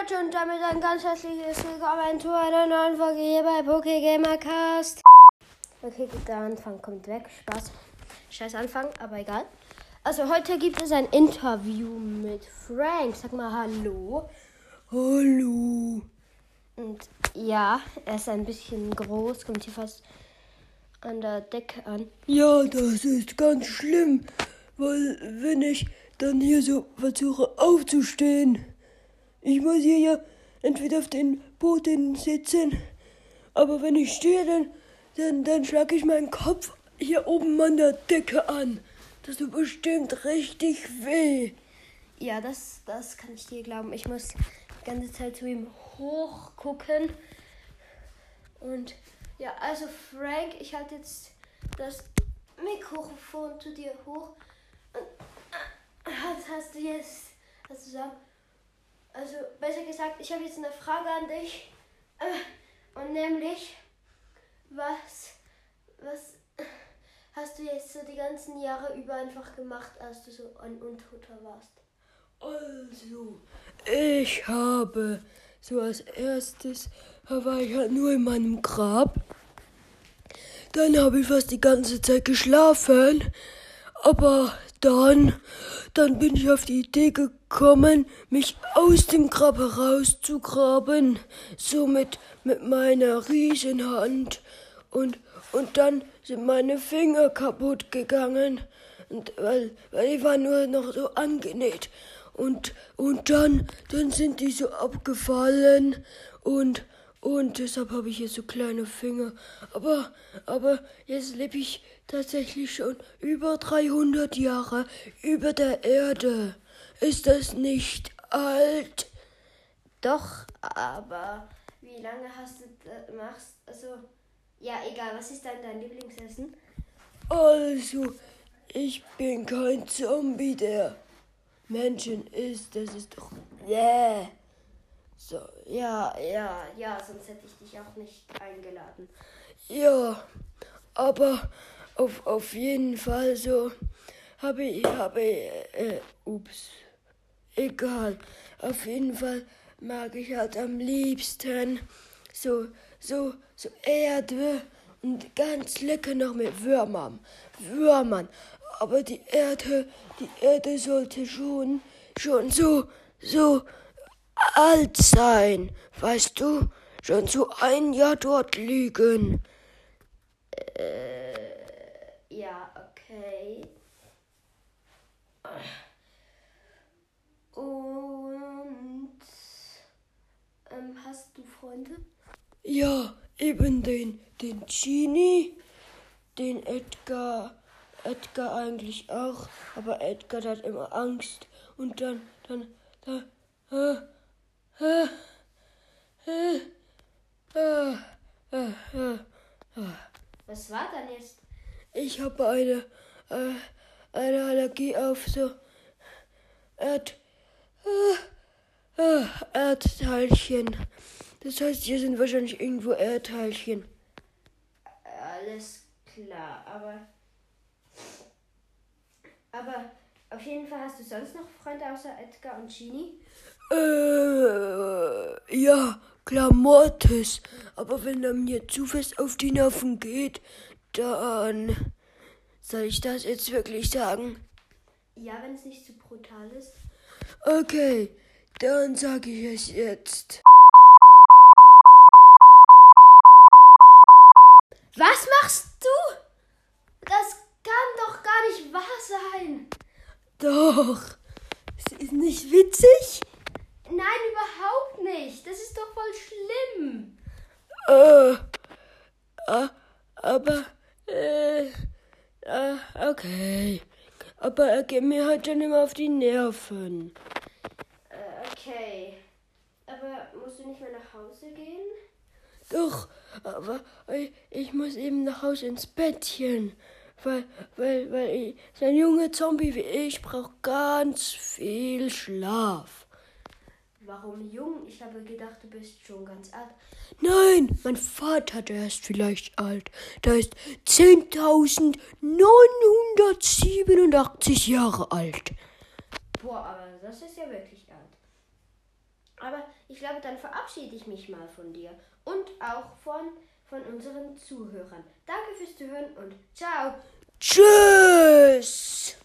Leute und damit ein ganz herzliches Willkommen zu einer neuen Folge hier bei PokeGamercast. Okay, der Anfang kommt weg. Spaß. Scheiß Anfang, aber egal. Also heute gibt es ein Interview mit Frank. Sag mal Hallo. Hallo. Und ja, er ist ein bisschen groß, kommt hier fast an der Decke an. Ja, das ist ganz schlimm, weil wenn ich dann hier so versuche aufzustehen, ich muss hier ja entweder auf den Boden sitzen, aber wenn ich stehe, dann, dann, dann schlage ich meinen Kopf hier oben an der Decke an. Das tut bestimmt richtig weh. Ja, das, das kann ich dir glauben. Ich muss die ganze Zeit zu ihm hochgucken. Und ja, also Frank, ich halte jetzt das Mikrofon zu dir hoch. Und was hast du jetzt was zu sagen? Also, besser gesagt, ich habe jetzt eine Frage an dich. Äh, Und nämlich, was, was hast du jetzt so die ganzen Jahre über einfach gemacht, als du so ein Untoter warst? Also, ich habe so als erstes war ich halt nur in meinem Grab. Dann habe ich fast die ganze Zeit geschlafen. Aber dann, dann bin ich auf die Idee gekommen, mich aus dem Grab herauszugraben. So mit, mit meiner Riesenhand. Und, und dann sind meine Finger kaputt gegangen. Und weil, weil die waren nur noch so angenäht. Und, und dann, dann sind die so abgefallen. Und, und deshalb habe ich hier so kleine Finger. Aber, aber jetzt lebe ich tatsächlich schon über 300 Jahre über der Erde. Ist das nicht alt? Doch, aber wie lange hast du das machst? Also, ja, egal, was ist dann dein Lieblingsessen? Also, ich bin kein Zombie, der Menschen isst. Das ist doch. Yeah. So, Ja, ja, ja, sonst hätte ich dich auch nicht eingeladen. ja. Aber auf, auf jeden Fall so habe ich, habe ich, äh, ups. Egal. Auf jeden Fall mag ich halt am liebsten so, so, so Erde und ganz lecker noch mit Würmern. Würmern. Aber die Erde, die Erde sollte schon, schon so, so alt sein. Weißt du? Schon so ein Jahr dort liegen. Ja, okay. Und ähm, hast du Freunde? Ja, eben den, den Genie, den Edgar, Edgar eigentlich auch, aber Edgar hat immer Angst und dann, dann, da, äh, Was war dann jetzt? Ich habe eine, äh, eine Allergie auf so Erd, äh, äh, Erdteilchen. Das heißt, hier sind wahrscheinlich irgendwo Erdteilchen. Alles klar, aber. Aber auf jeden Fall hast du sonst noch Freunde außer Edgar und Genie? Äh, ja, klar, Mortis. Aber wenn er mir zu fest auf die Nerven geht, dann. Soll ich das jetzt wirklich sagen? Ja, wenn es nicht zu brutal ist. Okay, dann sage ich es jetzt. Was machst du? Das kann doch gar nicht wahr sein. Doch. Es ist nicht witzig? Nein, überhaupt nicht. Das ist doch voll schlimm. Äh, äh, aber, äh, äh, okay. Aber er geht mir halt dann immer auf die Nerven. Äh, okay. Aber musst du nicht mehr nach Hause gehen? Doch, aber ich, ich muss eben nach Hause ins Bettchen. Weil, weil, weil ich, so ein junger Zombie wie ich braucht ganz viel Schlaf. Warum jung? Ich habe gedacht, du bist schon ganz alt. Nein, mein Vater, der ist vielleicht alt. Der ist 10.987 Jahre alt. Boah, aber das ist ja wirklich alt. Aber ich glaube, dann verabschiede ich mich mal von dir und auch von, von unseren Zuhörern. Danke fürs Zuhören und ciao. Tschüss.